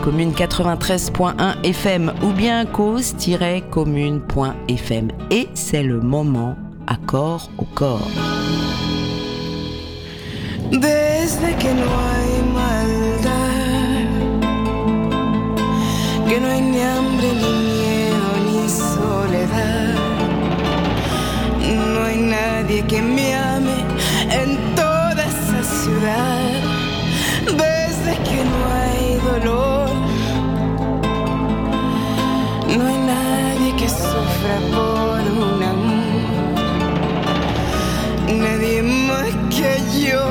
commune 93.1 FM ou bien cause-commune.fm. Et c'est le moment corps au corps. Desde que no hay maldad, que no hay ni hambre, ni miedo, ni soledad, no hay nadie que me ame en toda esa ciudad. Desde que no hay dolor, sufra por un amor. Nadie más que yo,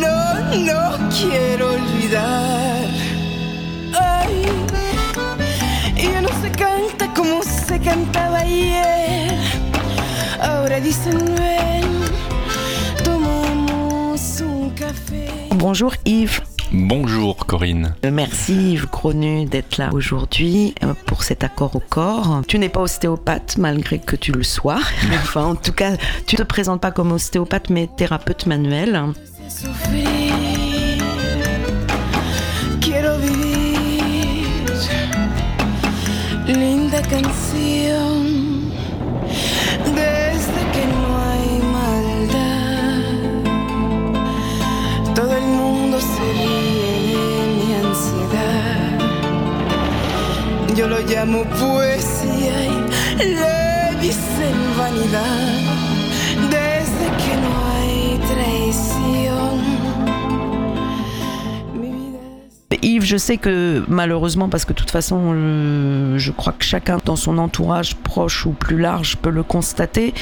no, no quiero olvidar. Ay, ya no se canta como se cantaba ayer. Ahora dicen ven, tomamos un café. Bonjour Yves. Bonjour Corinne. Merci Yves Gronu d'être là aujourd'hui euh, pour cet accord au corps. Tu n'es pas ostéopathe malgré que tu le sois. Enfin, en tout cas, tu te présentes pas comme ostéopathe mais thérapeute manuel. Linda canción, llamo poesía y le dicen vanidad. Je sais que malheureusement, parce que de toute façon, euh, je crois que chacun dans son entourage proche ou plus large peut le constater,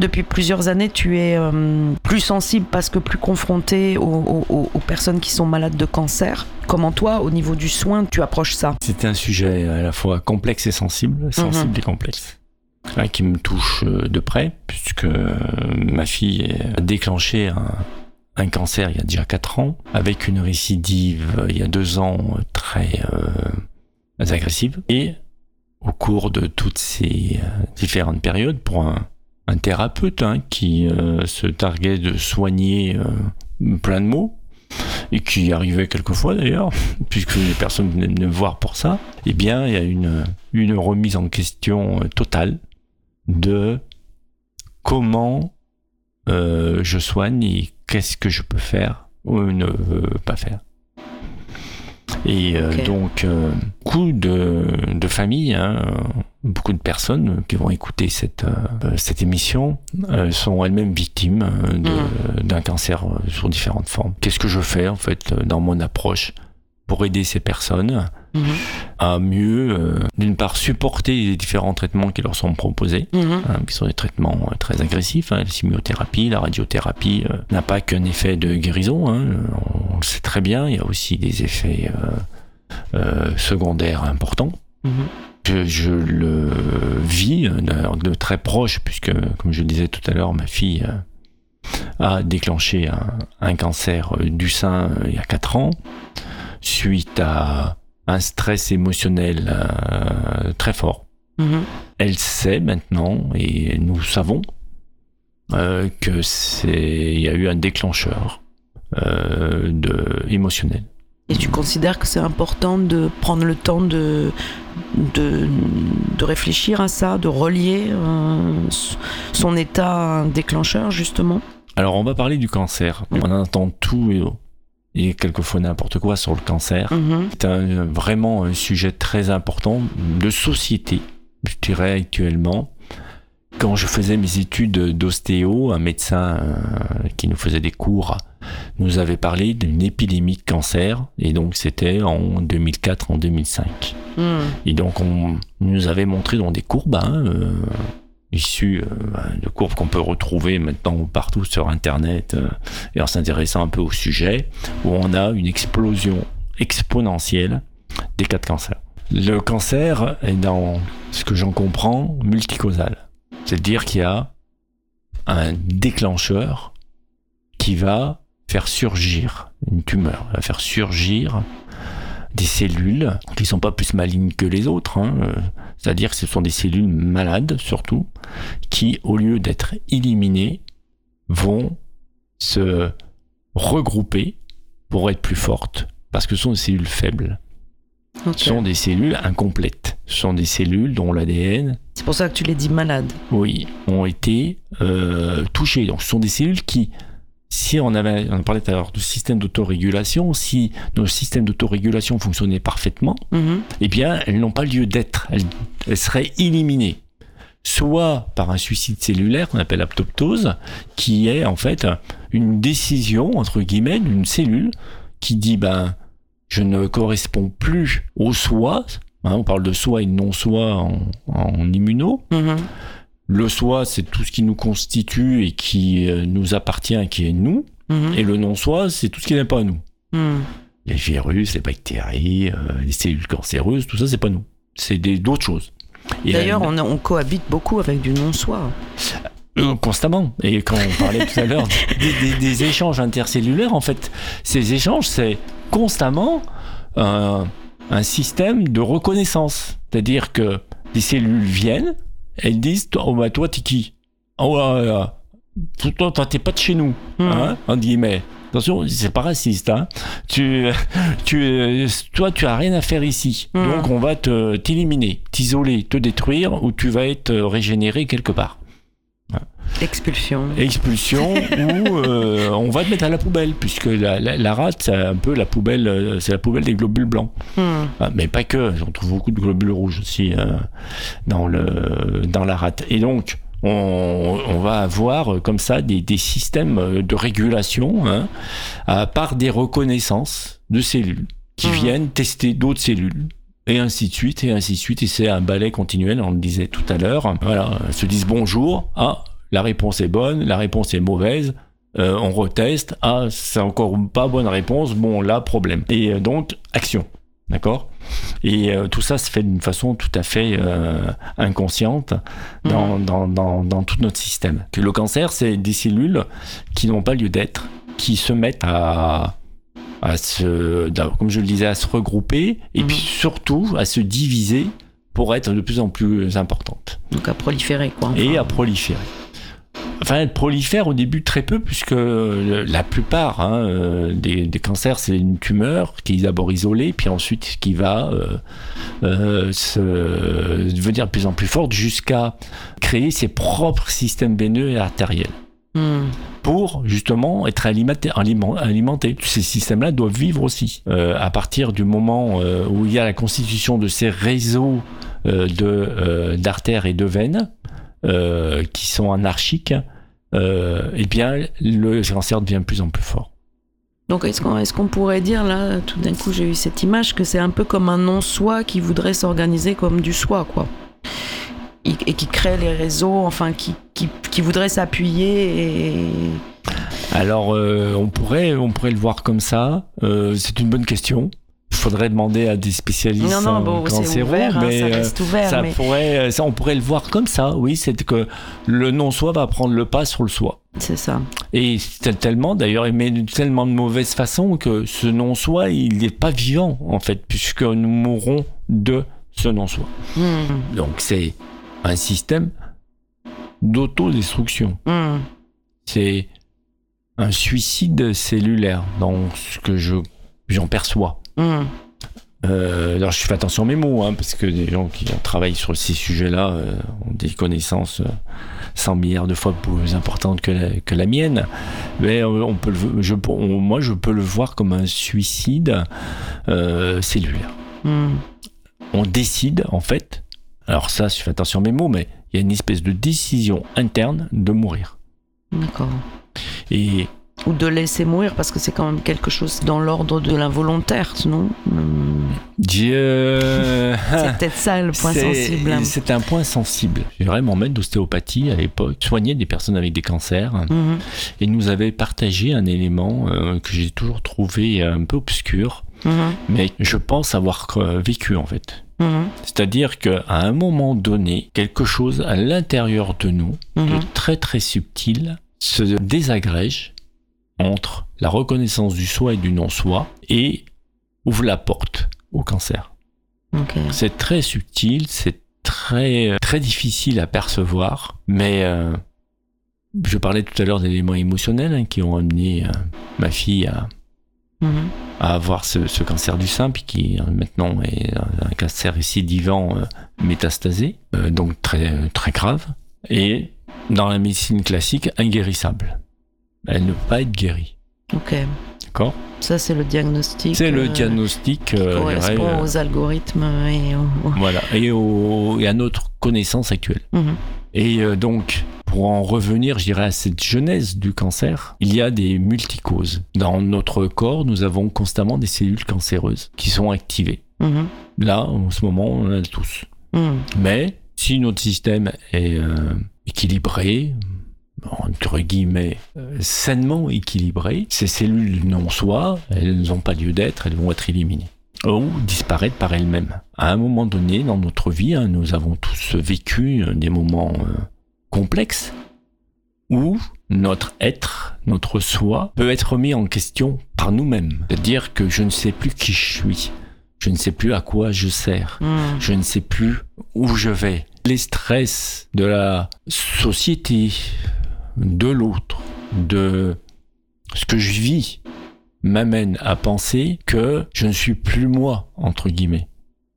depuis plusieurs années, tu es euh, plus sensible parce que plus confronté aux, aux- aux- aux personnes qui sont malades de cancer. Comment toi, au niveau du soin, tu approches ça? C'est un sujet à la fois complexe et sensible, sensible et complexe, Hein, qui me touche euh, de près, puisque ma fille a déclenché un, un cancer il y a déjà 4 ans, avec une récidive il y a 2 ans très euh, agressive. Et au cours de toutes ces euh, différentes périodes, pour un, thérapeute hein, qui euh, se targuait de soigner plein de maux, et qui arrivait quelquefois d'ailleurs, puisque les personnes venaient me voir pour ça, eh bien, il y a une, remise en question totale de comment je soigne et qu'est-ce que je peux faire ou ne pas faire. Et euh, donc, euh, beaucoup de, de familles, hein, beaucoup de personnes qui vont écouter cette, euh, cette émission sont elles-mêmes victimes de- d'un cancer sous différentes formes. Qu'est-ce que je fais en fait dans mon approche pour aider ces personnes? À mieux, euh, d'une part, supporter les différents traitements qui leur sont proposés, Mhm. hein, qui sont des traitements euh, très agressifs. hein. La chimiothérapie, la radiothérapie euh, n'a pas qu'un effet de guérison, hein, on le sait très bien, il y a aussi des effets secondaires importants. Mhm. Je, je le vis d'ailleurs de très proche, puisque, comme je le disais tout à l'heure, ma fille a déclenché un, un cancer du sein il y a 4 ans, suite à un stress émotionnel euh, très fort. Mhm. Elle sait maintenant, et nous savons, euh, que c'est, il y a eu un déclencheur euh, de, émotionnel. Et tu considères que c'est important de prendre le temps de, de, de réfléchir à ça, de relier euh, son état à un déclencheur, justement? Alors, on va parler du cancer. On entend tout et, et quelquefois n'importe quoi sur le cancer. Mhm. C'est un- vraiment un sujet très important de société, je dirais actuellement. Quand je faisais mes études d'ostéo, un médecin euh, qui nous faisait des cours nous avait parlé d'une épidémie de cancer, et donc c'était en 2004, en 2005. Mhm. Et donc on nous avait montré dans des courbes, hein, euh, issues euh, de courbes qu'on peut retrouver maintenant partout sur Internet, euh, et en s'intéressant un peu au sujet, où on a une explosion exponentielle des cas de cancer. Le cancer est dans ce que j'en comprends multicausal. C'est-à-dire qu'il y a un déclencheur qui va faire surgir une tumeur, va faire surgir des cellules qui sont pas plus malignes que les autres. hein, euh, C'est-à-dire que ce sont des cellules malades surtout, qui au lieu d'être éliminées, vont se regrouper pour être plus fortes, parce que ce sont des cellules faibles. Ce sont des cellules incomplètes. Ce sont des cellules dont l'ADN, C'est pour ça que tu les dis malades. oui, ont été euh, touchées. Donc ce sont des cellules qui, si on avait, on parlait tout à l'heure de système d'autorégulation, si nos systèmes d'autorégulation fonctionnaient parfaitement, Mhm. eh bien, elles n'ont pas lieu d'être. Elles, elles seraient éliminées. Soit par un suicide cellulaire qu'on appelle apoptose, qui est en fait une décision, entre guillemets, d'une cellule qui dit ben, je ne corresponds plus au soi. Hein, on parle de soi et de non-soi en, en immuno. Mhm. Le soi, c'est tout ce qui nous constitue et qui euh, nous appartient, qui est nous. Mhm. Et le non-soi, c'est tout ce qui n'est pas nous Mhm. les virus, les bactéries, euh, les cellules cancéreuses, tout ça, c'est pas nous. C'est des- d'autres choses. D'ailleurs, euh, on, on cohabite beaucoup avec du non-soi. euh, constamment. Et quand on parlait tout à l'heure des, des- des échanges intercellulaires, en fait, ces échanges, c'est constamment un, un système de reconnaissance. C'est-à-dire que des cellules viennent, elles disent Oh, bah, toi, t'es qui? Oh, là, là, toi, toi, t'es pas de chez nous. Mhm. hein, entre guillemets. Attention, c'est pas raciste. Hein. Tu, tu, euh, toi, tu as rien à faire ici. Mhm. Donc, on va te t'éliminer, t'isoler, te détruire, ou tu vas être euh, régénéré quelque part. Expulsion. Expulsion, ou euh, on va te mettre à la poubelle, puisque la, la, la rate, c'est un peu la poubelle, euh, c'est la poubelle des globules blancs. Mhm. Ah, mais pas que, on trouve beaucoup de globules rouges aussi euh, dans, le, dans la rate. Et donc, on, on va avoir comme ça des, des systèmes de régulation hein, à part des reconnaissances de cellules qui Mhm. viennent tester d'autres cellules. Et ainsi de suite, et ainsi de suite. Et c'est un balai continuel, on le disait tout à l'heure. Voilà, se disent bonjour. Ah, la réponse est bonne, la réponse est mauvaise. Euh, on reteste. Ah, c'est encore pas bonne réponse. Bon, là, problème. Et euh, donc, action. D'accord? Et euh, tout ça se fait d'une façon tout à fait euh, inconsciente dans, dans, dans, dans tout notre système. Que le cancer, c'est des cellules qui n'ont pas lieu d'être, qui se mettent à, à se, comme je le disais, à se regrouper et Mhm. puis surtout à se diviser pour être de plus en plus importantes Donc à proliférer, quoi. Enfin, et à proliférer. Enfin, elles prolifèrent au début très peu, puisque le- la plupart hein, euh, des, des cancers, c'est une tumeur qui est d'abord isolée, puis ensuite qui va euh, euh, se devenir de plus en plus forte jusqu'à créer ses propres systèmes veineux et artériels mhm. pour justement être alimenté. aliment- alimenté. Ces systèmes-là doivent vivre aussi. Euh, à partir du moment euh, où il y a la constitution de ces réseaux euh, de, euh, d'artères et de veines euh, qui sont anarchiques, euh, eh bien le cancer devient de plus en plus fort. Donc est-ce qu'on est pourrait dire, là, tout d'un coup j'ai eu cette image, que c'est un peu comme un non-soi qui voudrait s'organiser comme du soi, quoi. Et et qui crée les réseaux, enfin, qui, qui, qui voudrait s'appuyer et... Alors euh, on pourrait on pourrait le voir comme ça. Euh, c'est une bonne question. Il faudrait demander à des spécialistes Non, non, bon, ouvert, hein, mais ça euh, reste ouvert, ça mais... pourrait, ça, on pourrait le voir comme ça. Oui, c'est que le non-soi va prendre le pas sur le soi. C'est ça. Et c'est tellement, d'ailleurs, il met de tellement de mauvaise façon que ce non-soi, il n'est pas vivant, en fait, puisque nous mourrons de ce non-soi. Mhm. Donc, c'est un système d'autodestruction. Mhm. C'est un suicide cellulaire, dans ce que je, j'en perçois. Euh, alors, je fais attention à mes mots, hein, parce que des gens qui travaillent sur ces sujets-là euh, ont des connaissances euh, 100 milliards de fois plus importantes que la, que la mienne. Mais euh, on peut le, je, on- moi, je peux le voir comme un suicide cellulaire. Mhm. On décide, en fait, alors ça, je fais attention à mes mots, mais il y a une espèce de décision interne de mourir. D'accord. Et Ou de laisser mourir, parce que c'est quand même quelque chose dans l'ordre de l'involontaire, non? Mhm. Dieu... C'est peut-être ça le point sensible. hein. C'est un point sensible. J'ai vraiment maître d'ostéopathie à l'époque, soignait des personnes avec des cancers. Mhm. et nous avait partagé un élément euh, que j'ai toujours trouvé un peu obscur, Mhm. mais je pense avoir euh, vécu en fait. Mhm. C'est-à-dire qu'à un moment donné, quelque chose à l'intérieur de nous, de Mhm. très très subtil, se désagrège entre la reconnaissance du soi et du non-soi et ouvre la porte au cancer. C'est très subtil, c'est très très difficile à percevoir, mais euh, je parlais tout à l'heure d'éléments émotionnels hein, qui ont amené euh, ma fille à, Mhm. à avoir ce, ce cancer du sein, puis qui euh, maintenant est un cancer récidivant euh, métastasé, donc très, très grave, et dans la médecine classique, inguérissable. Elle ne peut pas être guérie. Ok. D'accord Ça, c'est le diagnostic. C'est le euh, diagnostic. qui euh, dirais, correspond euh, aux algorithmes et aux- voilà, et, à notre connaissance actuelle. Mhm. Et donc, pour en revenir, je dirais, à cette genèse du cancer, il y a des multicauses. Dans notre corps, nous avons constamment des cellules cancéreuses qui sont activées. Mhm. Là, en ce moment, on en a tous. Mhm. Mais si notre système est euh, équilibré, entre guillemets, euh, sainement équilibré, ces cellules non soi, elles n'ont pas lieu d'être, elles vont être éliminées ou disparaître par elles-mêmes. À un moment donné dans notre vie, hein, nous avons tous vécu euh, des moments euh, complexes où notre être, notre soi, peut être mis en question par nous-mêmes. C'est-à-dire que je ne sais plus qui je suis, je ne sais plus à quoi je sers, Mhm. je ne sais plus où je vais. Les stress de la société, de l'autre, de ce que je vis, m'amènent à penser que je ne suis plus moi, entre guillemets.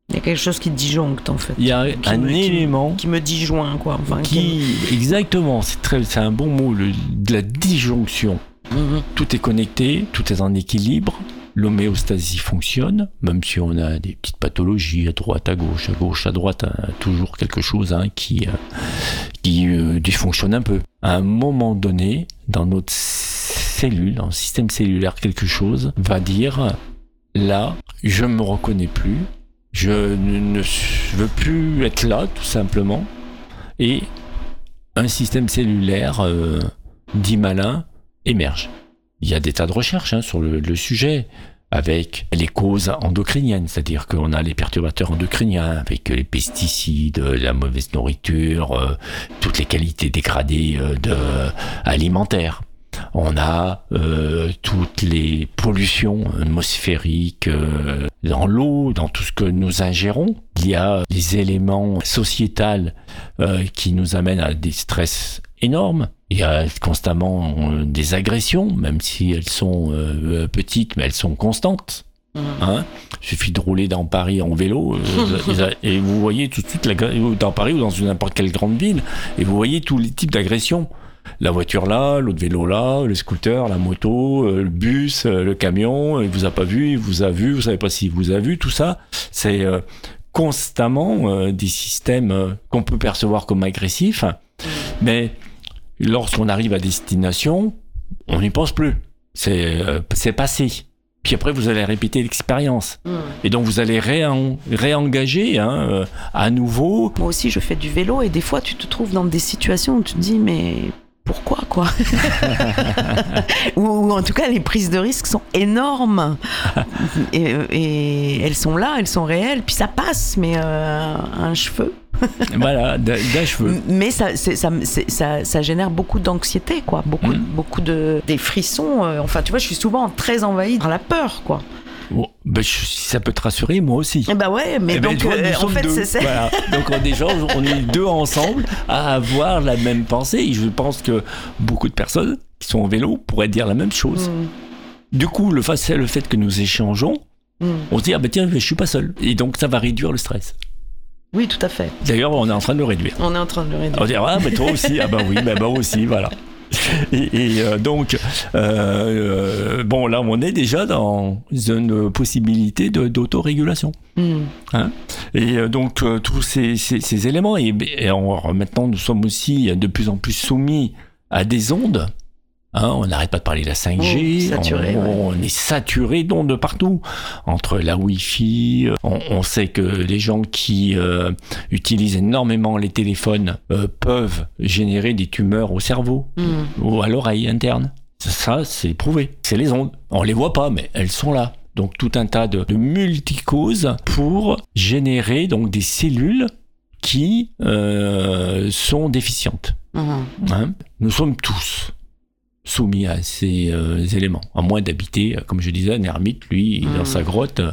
Il y a quelque chose qui disjoncte, en fait. Il y a Qui un me- qui- élément Qui me disjoint, quoi. Enfin, qui, exactement, c'est très, c'est un bon mot, le- de la disjonction. Mhm. Tout est connecté, tout est en équilibre. L'homéostasie fonctionne, même si on a des petites pathologies à droite, à gauche, à gauche, à droite, hein, toujours quelque chose hein, qui, euh, qui euh, un peu. À un moment donné, dans notre cellule, dans le système cellulaire, quelque chose va dire là, je me reconnais plus, je ne, veux plus être là, tout simplement, et un système cellulaire euh, dit malin émerge. Il y a des tas de recherches hein, sur le sujet avec les causes endocriniennes, c'est-à-dire qu'on a les perturbateurs endocriniens avec les pesticides, la mauvaise nourriture, euh, toutes les qualités dégradées euh, de, alimentaires. On a euh, toutes les pollutions atmosphériques euh, dans l'eau, dans tout ce que nous ingérons. Il y a les éléments sociétals euh, qui nous amènent à des stress énormes. Il y a constamment euh, des agressions, même si elles sont euh, petites, mais elles sont constantes. Mhm. Hein? Il suffit de rouler dans Paris en vélo euh, et vous voyez tout de suite la, dans Paris ou dans n'importe quelle grande ville et vous voyez tous les types d'agressions. La voiture là, l'autre vélo là, le scooter, la moto, euh, le bus, euh, le camion, il vous a pas vu, il vous a vu, vous savez pas s'il vous a vu, tout ça, c'est euh, constamment euh, des systèmes euh, qu'on peut percevoir comme agressifs, mais lorsqu'on arrive à destination, on n'y pense plus. C'est euh, c'est passé. Puis après, vous allez répéter l'expérience. Mhm. Et donc, vous allez réen- réengager hein, euh, à nouveau. Moi aussi, je fais du vélo et des fois, tu te trouves dans des situations où tu te dis, mais pourquoi, quoi ou, ou en tout cas, les prises de risque sont énormes. et, et elles sont là, elles sont réelles, puis ça passe, mais euh, un cheveu. voilà, d'un cheveu. Mais ça, ça, ça, ça génère beaucoup d'anxiété, quoi. Beaucoup, Mhm. beaucoup de des frissons. euh, enfin, tu vois, je suis souvent très envahie par la peur, quoi. Bon, ben, je- si ça peut te rassurer, moi aussi. Et bah ouais, mais Eh ben, donc vois, euh, en fait, c'est ça. Voilà. Donc on est, déjà, on est deux ensemble à avoir la même pensée. Et je pense que beaucoup de personnes qui sont en vélo pourraient dire la même chose. Mm, Du coup, le fait, le fait que nous échangeons, mm. on se dit ah ben tiens, je suis pas seul. Et donc ça va réduire le stress. Oui, tout à fait. D'ailleurs, on est en train de le réduire. On est en train de le réduire. On va dire, ah, mais toi aussi, ah bah oui, bah, moi aussi, voilà. Et, et, euh, donc, euh, euh, bon, là, on est déjà dans une possibilité d'autorégulation. Mm. Et euh, donc, euh, tous ces, ces- ces éléments, et, et on- maintenant, nous sommes aussi de plus en plus soumis à des ondes. Hein, on n'arrête pas de parler de la 5G, Oh, saturé, on, ouais. on est saturé d'ondes de partout. Entre la Wi-Fi, on, on sait que les gens qui euh, utilisent énormément les téléphones euh, peuvent générer des tumeurs au cerveau Mm. ou à l'oreille interne. Ça, c'est prouvé. C'est les ondes. On les voit pas, mais elles sont là. Donc tout un tas de, de multicauses pour générer donc des cellules qui euh, sont déficientes. Mhm. hein. Nous sommes tous soumis à ces euh, éléments, à moins d'habiter, euh, comme je disais, un ermite, lui, dans sa grotte, euh,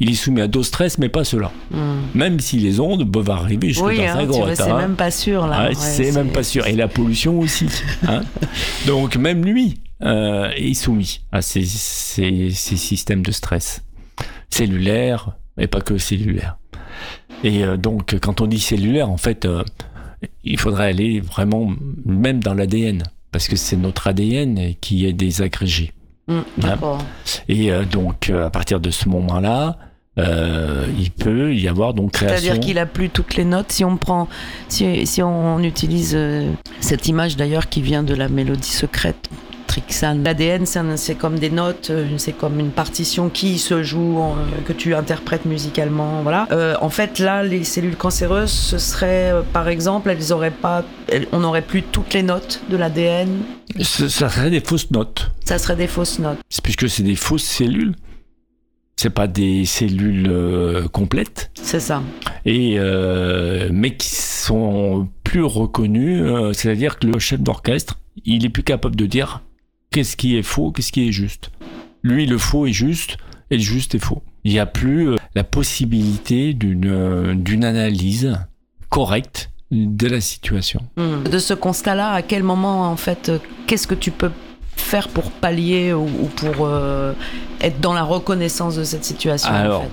il est soumis à d'autres stress, mais pas cela. Mm. Même si les ondes peuvent arriver jusque Oui, dans hein, sa grotte. c'est hein. même pas sûr là. Ouais, c'est même pas sûr. Et la pollution aussi. hein. Donc même lui euh, est soumis à ces, ces, ces, systèmes de stress cellulaires, et pas que cellulaires. Et donc, quand on dit cellulaire, en fait, il faudrait aller vraiment même dans l'ADN, parce que c'est notre ADN qui est désagrégé. Mmh, D'accord. Et euh, donc, euh, à partir de ce moment-là, euh, il peut y avoir donc création. C'est-à-dire qu'il a plus toutes les notes. Si on prend, si, si on utilise euh, cette image d'ailleurs qui vient de la mélodie secrète. L'ADN, c'est comme des notes, euh, c'est comme une partition qui se joue, en- que tu interprètes musicalement, voilà. Euh, en fait, là, les cellules cancéreuses, ce serait, euh, par exemple, elles auraient pas, elles- on n'aurait plus toutes les notes de l'ADN. Ce- Ça serait des fausses notes, Ça serait des fausses notes. Puisque c'est des fausses cellules. C'est pas des cellules euh, complètes, C'est ça. et euh, mais qui sont plus reconnues. euh, C'est-à-dire que le chef d'orchestre, il est plus capable de dire qu'est-ce qui est faux, qu'est-ce qui est juste? Lui, le faux est juste et le juste est faux. Il n'y a plus euh, la possibilité d'une euh, d'une analyse correcte de la situation. Hmm. De ce constat-là, à quel moment, en fait, euh, qu'est-ce que tu peux faire pour pallier ou, ou pour euh, être dans la reconnaissance de cette situation Alors, en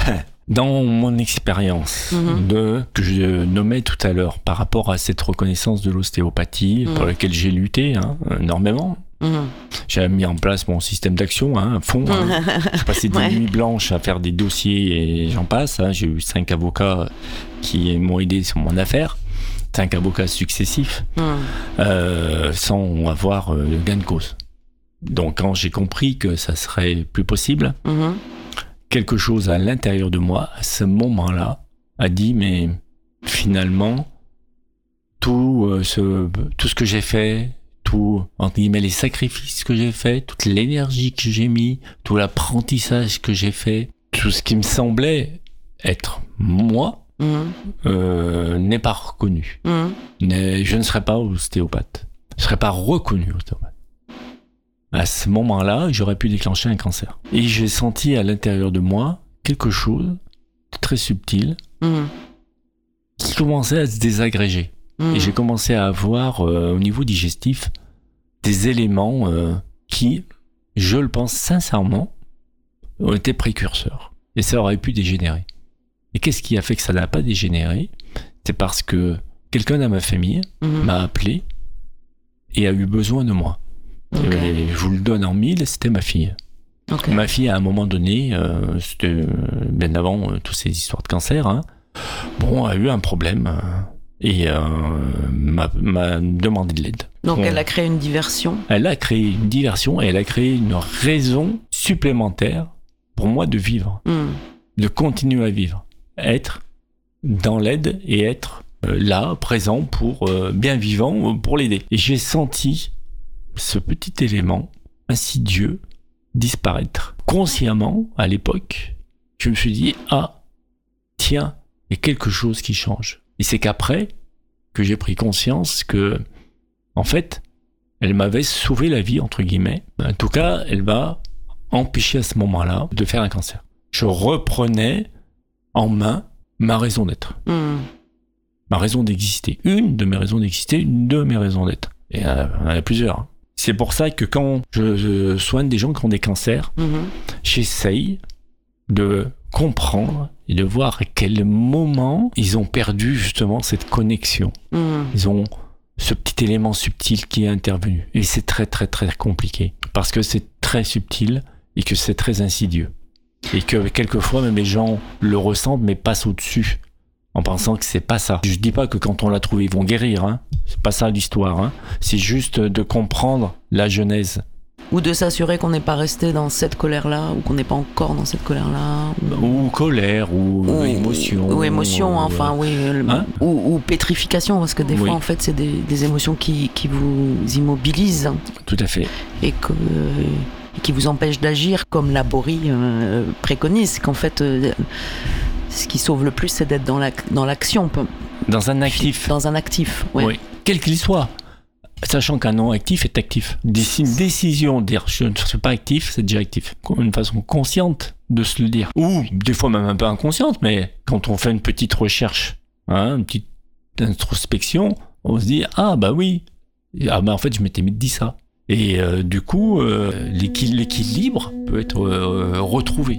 fait? Dans mon expérience Mhm. de que je nommais tout à l'heure par rapport à cette reconnaissance de l'ostéopathie Mhm. pour laquelle j'ai lutté hein, énormément, Mhm. j'ai mis en place mon système d'action hein, à fond. hein. J'ai passé des Ouais. nuits blanches à faire des dossiers et j'en passe. hein. J'ai eu cinq avocats qui m'ont aidé sur mon affaire, cinq avocats successifs, euh, sans avoir euh, de gain de cause. Donc quand j'ai compris que ça serait plus possible. Quelque chose à l'intérieur de moi, à ce moment-là, a dit mais finalement tout euh, ce tout ce que j'ai fait, tout entre guillemets les sacrifices que j'ai fait, toute l'énergie que j'ai mis, tout l'apprentissage que j'ai fait, tout ce qui me semblait être moi Mhm. euh, n'est pas reconnu. Mhm. Je ne serai pas ostéopathe. Je ne serai pas reconnu ostéopathe. À ce moment-là, j'aurais pu déclencher un cancer. Et j'ai senti à l'intérieur de moi quelque chose de très subtil Mhm. qui commençait à se désagréger. Mhm. Et j'ai commencé à avoir euh, au niveau digestif des éléments euh, qui, je le pense sincèrement, ont été précurseurs. Et ça aurait pu dégénérer. Et qu'est-ce qui a fait que ça n'a pas dégénéré? C'est parce que quelqu'un dans ma famille Mhm. m'a appelé et a eu besoin de moi. Et je vous le donne en mille, c'était ma fille. Ma fille, à un moment donné, euh, c'était euh, bien avant euh, toutes ces histoires de cancer, hein, bon, a eu un problème euh, et euh, m'a m'a demandé de l'aide. Donc elle a créé une diversion. Elle a créé une diversion et elle a créé une raison supplémentaire pour moi de vivre, Mhm. de continuer à vivre, être dans l'aide et être euh, là, présent pour euh, bien vivant, euh, pour l'aider. Et j'ai senti ce petit élément insidieux disparaître. Consciemment, à l'époque, je me suis dit, ah, tiens, il y a quelque chose qui change. Et c'est qu'après que j'ai pris conscience que, en fait, elle m'avait sauvé la vie, entre guillemets. En tout cas, elle m'a empêché à ce moment-là de faire un cancer. Je reprenais en main ma raison d'être, Mhm. ma raison d'exister. Une de mes raisons d'exister, une de mes raisons d'être. Et euh, il y en a plusieurs. C'est pour ça que quand je, je soigne des gens qui ont des cancers, Mhm. j'essaye de comprendre et de voir à quel moment ils ont perdu justement cette connexion. Mhm. Ils ont ce petit élément subtil qui est intervenu. Et c'est très très très compliqué. Parce que c'est très subtil et que c'est très insidieux. Et que quelquefois même les gens le ressentent mais passent au-dessus. En pensant que c'est pas ça. Je dis pas que quand on l'a trouvé ils vont guérir. Hein. C'est pas ça l'histoire. Hein. C'est juste de comprendre la genèse. Ou de s'assurer qu'on n'est pas resté dans cette colère-là, ou qu'on n'est pas encore dans cette colère-là. Ou, Ou colère, ou, ou- émotion. Ou émotion, ou- enfin, oui. le- Hein? ou, pétrification, parce que des Oui. fois, en fait, c'est des, des émotions qui, qui vous immobilisent Tout à fait. et que, qui vous empêchent d'agir, comme la Borie euh, préconise. Qu'en fait, euh, ce qui sauve le plus, c'est d'être dans l'ac- dans l'action, Dans un actif. dans un actif. ouais. Oui. Quel qu'il soit. Sachant qu'un non actif est actif. Une décision de dire je ne suis pas actif, c'est déjà actif. Une façon consciente de se le dire. Ou des fois même un peu inconsciente, mais quand on fait une petite recherche, hein, une petite introspection, on se dit ah bah oui. Ah bah en fait je m'étais mis dit ça. Et euh, du coup, euh, l'équi- l'équilibre peut être euh, retrouvé.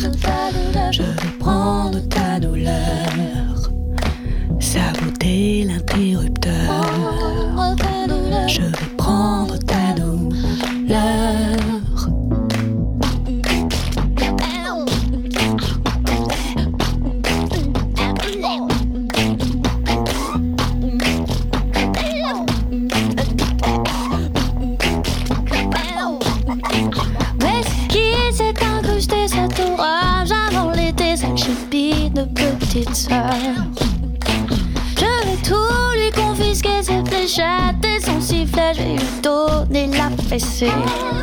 Fessée. Je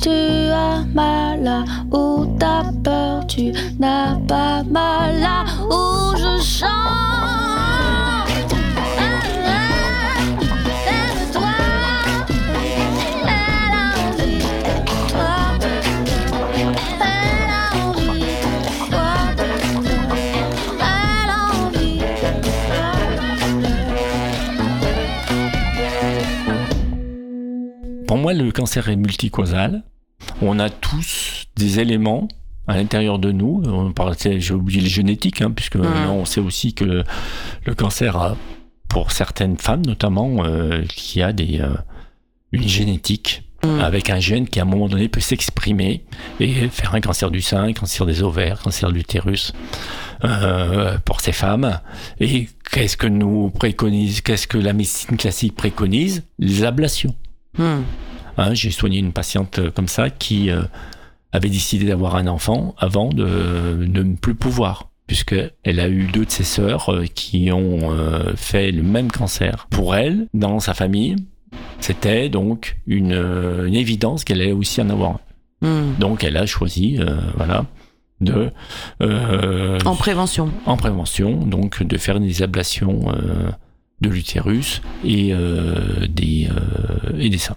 Tu as mal là où t'as peur, tu n'as pas mal là Pour moi, le cancer est multicausal. On a tous des éléments à l'intérieur de nous. On parle, j'ai oublié les génétiques, hein, puisque maintenant, on sait aussi que le, le cancer a, pour certaines femmes notamment, euh, qui a des, euh, une génétique Mm. avec un gène qui à un moment donné peut s'exprimer et faire un cancer du sein, un cancer des ovaires, cancer de l'utérus euh, pour ces femmes. Et qu'est-ce que nous préconise, qu'est-ce que la médecine classique préconise? Les ablations. Hmm. Hein, J'ai soigné une patiente euh, comme ça qui euh, avait décidé d'avoir un enfant avant de, de ne plus pouvoir puisqu'elle a eu deux de ses sœurs euh, qui ont euh, fait le même cancer. Pour elle, dans sa famille, c'était donc une, euh, une évidence qu'elle allait aussi en avoir. un. Hmm. Donc elle a choisi, euh, voilà, de euh, En prévention. en prévention, donc de faire des ablations euh, de l'utérus et euh, des euh, et des seins.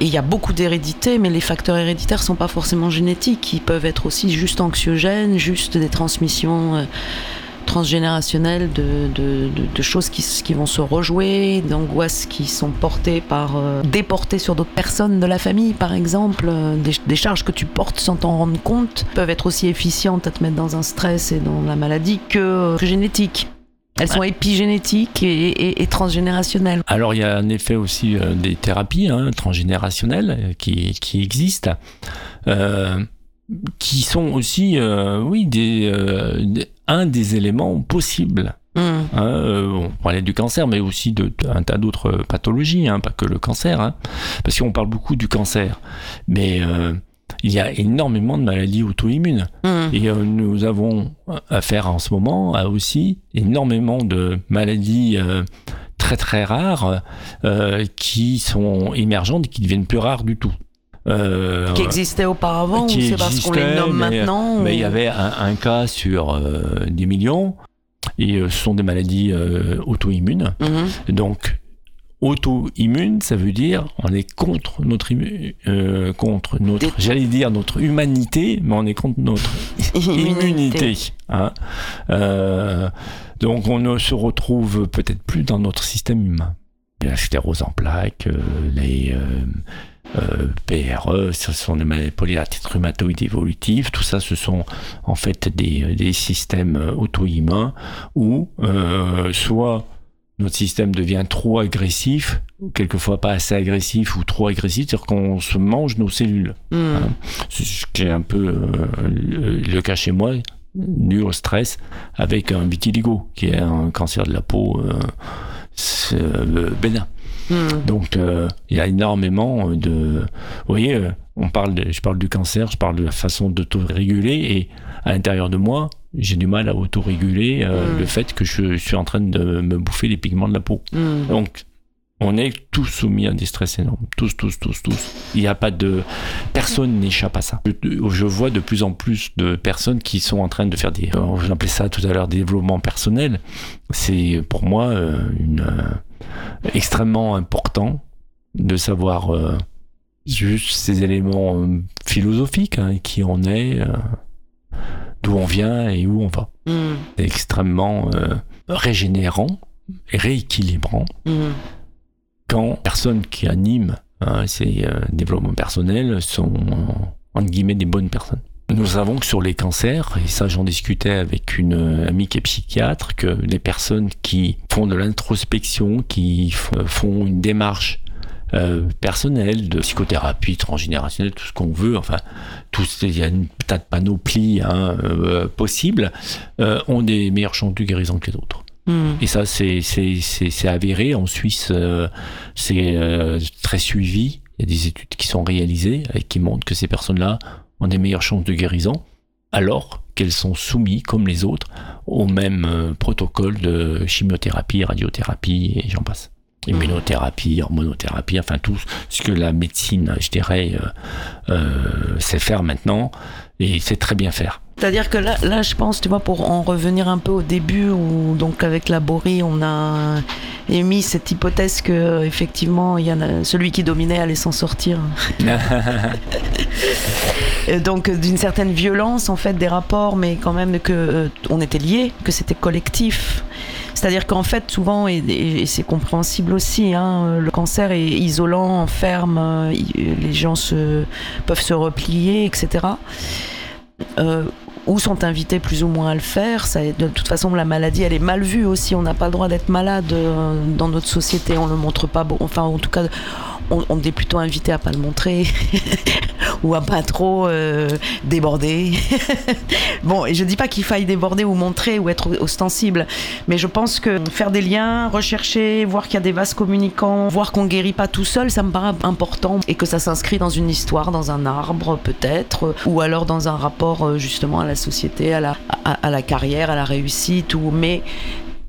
Et il y a beaucoup d'hérédité, mais les facteurs héréditaires sont pas forcément génétiques. Ils peuvent être aussi juste anxiogènes, juste des transmissions euh, transgénérationnelles de, choses qui, vont se rejouer, d'angoisses qui sont portées par, euh, déportées sur d'autres personnes de la famille, par exemple. Euh, Des, charges que tu portes sans t'en rendre compte peuvent être aussi efficientes à te mettre dans un stress et dans la maladie que, que génétiques. Elles sont épigénétiques et, et- et transgénérationnelles. Alors il y a en effet aussi euh, des thérapies hein, transgénérationnelles euh, qui, qui existent, euh, qui sont aussi, euh, oui, des, des- un des éléments possibles Mmh. Hein, on parlait du cancer, mais aussi de, un tas d'autres pathologies, hein, pas que le cancer. hein. parce qu'on parle beaucoup du cancer, mais il y a énormément de maladies auto-immunes. Mmh. Et euh, nous avons affaire en ce moment à aussi énormément de maladies euh, très très rares euh, qui sont émergentes et qui deviennent plus rares du tout. Euh, Qui existait auparavant qui ou c'est parce qu'on les nomme mais- maintenant mais ou- il y avait un, un cas sur euh, des millions et euh, ce sont des maladies euh, auto-immunes. Mhm. Donc auto-immune, ça veut dire on est contre notre euh, contre notre j'allais dire notre humanité, mais on est contre notre immunité. hein. Euh, donc on ne se retrouve peut-être plus dans notre système humain. La sclérose en plaques, euh, les euh, euh, PRE, ce sont des maladies polyarthrite rhumatoïde évolutive, tout ça ce sont en fait des, des systèmes auto-immuns où soit notre système devient trop agressif, ou quelquefois pas assez agressif ou trop agressif, c'est-à-dire qu'on se mange nos cellules. Mhm. C'est ce qui est un peu euh, le cas chez moi, dû au stress, avec un vitiligo, qui est un cancer de la peau euh, euh, bénin. Mhm. Donc euh, il y a énormément de... Vous voyez, on parle de- je parle du cancer, je parle de la façon d'autoréguler, et à l'intérieur de moi, j'ai du mal à autoréguler euh, Mm. le fait que je suis en train de me bouffer les pigments de la peau. Mhm. Donc, on est tous soumis à des stress énormes. Tous, tous, tous, tous. Il n'y a pas de. Personne n'échappe à ça. Je, je vois de plus en plus de personnes qui sont en train de faire des. euh, Je l'appelais ça tout à l'heure développement personnel. C'est pour moi euh, une, euh, extrêmement important de savoir euh, juste ces éléments euh, philosophiques, hein, qui on est, euh, d'où on vient et où on va. Mhm. C'est extrêmement euh, régénérant et rééquilibrant Mhm. quand les personnes qui animent hein, ces euh, développements personnels sont euh, entre guillemets des bonnes personnes. Nous savons que sur les cancers, et ça j'en discutais avec une amie qui est psychiatre, que les personnes qui font de l'introspection, qui font une démarche euh, personnelle de psychothérapie transgénérationnelle, tout ce qu'on veut, enfin, tout, il y a une tas de panoplie hein, euh, possible, euh, ont des meilleures chances de guérison que les autres. Mhm. Et ça, c'est c'est- c'est- c'est avéré. En Suisse, euh, c'est euh, très suivi. Il y a des études qui sont réalisées et qui montrent que ces personnes-là ont des meilleures chances de guérison, alors qu'elles sont soumises, comme les autres, au même euh, protocole de chimiothérapie, radiothérapie et j'en passe. Immunothérapie, hormonothérapie, enfin tout ce que la médecine, je dirais, euh, euh, sait faire maintenant et sait très bien faire. C'est-à-dire que là, là, je pense, tu vois, pour en revenir un peu au début, où donc avec la Bory, on a émis cette hypothèse que effectivement, il y en a celui qui dominait allait s'en sortir. Donc euh, d'une certaine violence en fait des rapports, mais quand même que euh, on était liés, que c'était collectif. C'est-à-dire qu'en fait souvent et, c'est compréhensible aussi, hein, euh, le cancer est isolant, enferme, euh, il- les gens se peuvent se replier, etc. Euh, ou sont invités plus ou moins à le faire. De toute façon, la maladie, elle est mal vue aussi. On n'a pas le droit d'être malade euh, dans notre société. On le montre pas. Enfin, en tout cas, on, on est plutôt invité à pas le montrer ou à pas trop euh, déborder. bon, et je dis pas qu'il faille déborder ou montrer ou être ostensible, mais je pense que faire des liens, rechercher, voir qu'il y a des vases communicants, voir qu'on guérit pas tout seul, ça me paraît important et que ça s'inscrit dans une histoire, dans un arbre peut-être, ou alors dans un rapport euh, justement à la société, à la, à, la carrière, à la réussite, ou mais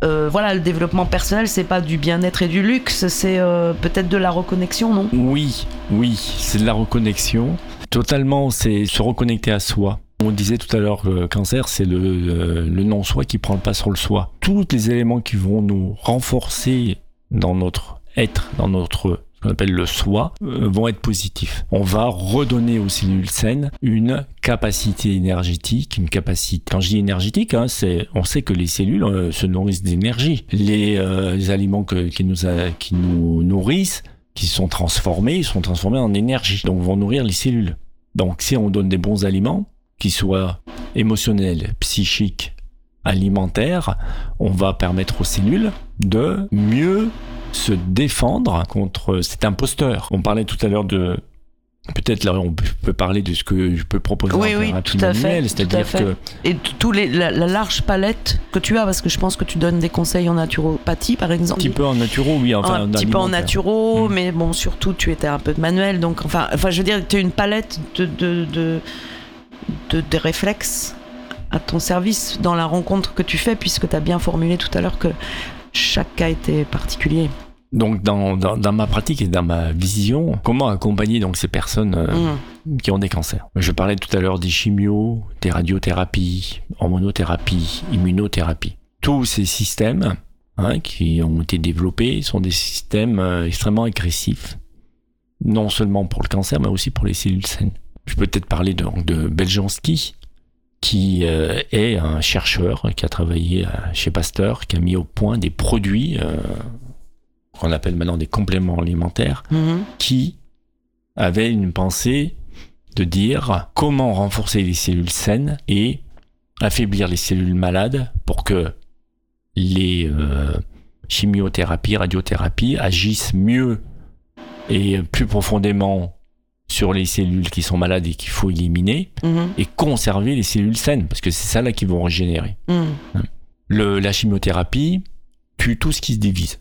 euh, voilà, le développement personnel, c'est pas du bien-être et du luxe, c'est euh, peut-être de la reconnexion, non? Oui, oui, c'est de la reconnexion. Totalement, c'est se reconnecter à soi. On disait tout à l'heure le cancer, c'est le, euh, le non-soi qui prend le pas sur le soi. Tous les éléments qui vont nous renforcer dans notre être, dans notre qu'on appelle le soi, euh, vont être positifs. On va redonner aux cellules saines une capacité énergétique, une capacité. Quand je dis énergétique, hein, c'est, on sait que les cellules euh, se nourrissent d'énergie. Les, euh, aliments qui, nous qui nous nourrissent, qui sont transformés, ils sont transformés en énergie, donc vont nourrir les cellules. Donc si on donne des bons aliments, qui soient émotionnels, psychiques, alimentaires, on va permettre aux cellules de mieux se défendre contre cet imposteur. On parlait tout à l'heure de Peut-être là, on peut parler de ce que je peux proposer Oui, oui, tout à fait, c'est-à-dire que Et tous les, la, la large palette que tu as, parce que je pense que tu donnes des conseils en naturopathie, par un exemple. petit peu en naturo, oui, enfin un petit peu en naturo, Mm. mais bon, surtout tu étais un peu de manuel, donc enfin, enfin je veux dire, tu as une palette de, de, de, de- de réflexes à ton service dans la rencontre que tu fais, puisque tu as bien formulé tout à l'heure que chaque cas était particulier. Donc dans, dans, dans ma pratique et dans ma vision, comment accompagner donc ces personnes euh, Mm. qui ont des cancers? Je parlais tout à l'heure des chimios, des radiothérapies, hormonothérapies, immunothérapies. Tous ces systèmes hein, qui ont été développés sont des systèmes euh, extrêmement agressifs, non seulement pour le cancer, mais aussi pour les cellules saines. Je peux peut-être parler de, de Beljanski, qui euh, est un chercheur qui a travaillé euh, chez Pasteur, qui a mis au point des produits euh, qu'on appelle maintenant des compléments alimentaires, Mhm. qui avait une pensée de dire comment renforcer les cellules saines et affaiblir les cellules malades pour que les euh, chimiothérapies, radiothérapies agissent mieux et plus profondément sur les cellules qui sont malades et qu'il faut éliminer Mhm. et conserver les cellules saines parce que c'est ça là qui vont régénérer. Mhm. Le, la chimiothérapie tue tout ce qui se divise.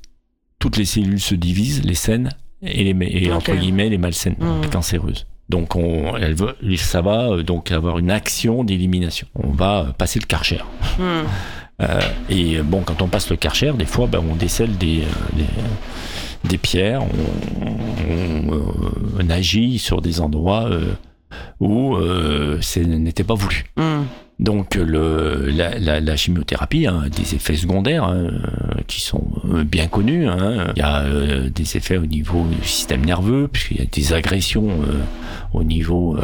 Toutes les cellules se divisent, les saines et, les, et entre guillemets les malsaines, Mhm. les cancéreuses. Donc on, elle veut, ça va euh, donc avoir une action d'élimination. On va euh, passer le karcher. Euh, et bon, quand on passe le karcher, des fois, ben, on décèle des, des, des pierres, on, euh, on agit sur des endroits euh, où euh, ce n'était pas voulu. Mhm. Donc le, la, la- la chimiothérapie a des effets secondaires hein, euh, qui sont euh, bien connus. hein. Il y a euh, des effets au niveau du système nerveux, puisqu'il y a des agressions euh, au niveau euh,